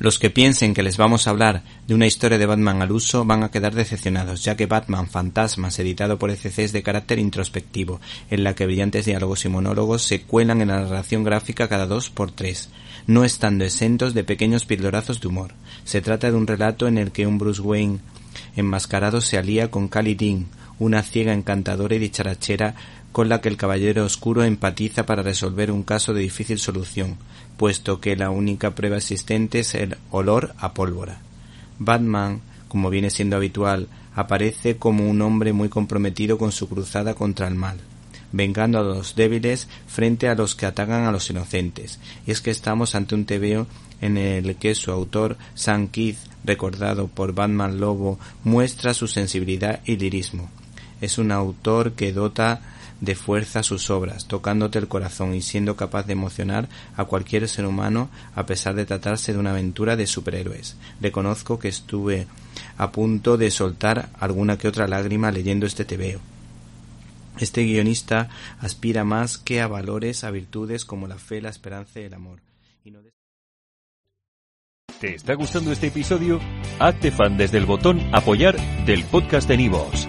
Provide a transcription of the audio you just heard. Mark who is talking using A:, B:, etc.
A: Los que piensen que les vamos a hablar de una historia de Batman al uso van a quedar decepcionados, ya que Batman Fantasmas, editado por ECC, es de carácter introspectivo, en la que brillantes diálogos y monólogos se cuelan en la narración gráfica cada dos por tres, no estando exentos de pequeños pildorazos de humor. Se trata de un relato en el que un Bruce Wayne enmascarado se alía con Cali Dean, una ciega encantadora y dicharachera con la que el Caballero Oscuro empatiza para resolver un caso de difícil solución, puesto que la única prueba existente es el olor a pólvora. Batman, como viene siendo habitual, aparece como un hombre muy comprometido con su cruzada contra el mal, vengando a los débiles frente a los que atacan a los inocentes. Y es que estamos ante un tebeo en el que su autor, Sam Keith, recordado por Batman Lobo, muestra su sensibilidad y lirismo. Es un autor que dota de fuerza sus obras, tocándote el corazón y siendo capaz de emocionar a cualquier ser humano a pesar de tratarse de una aventura de superhéroes. Reconozco que estuve a punto de soltar alguna que otra lágrima leyendo este tebeo. Este guionista aspira más que a valores, a virtudes como la fe, la esperanza y el amor.
B: ¿Te está gustando este episodio? Hazte fan desde el botón apoyar del podcast de Nivos.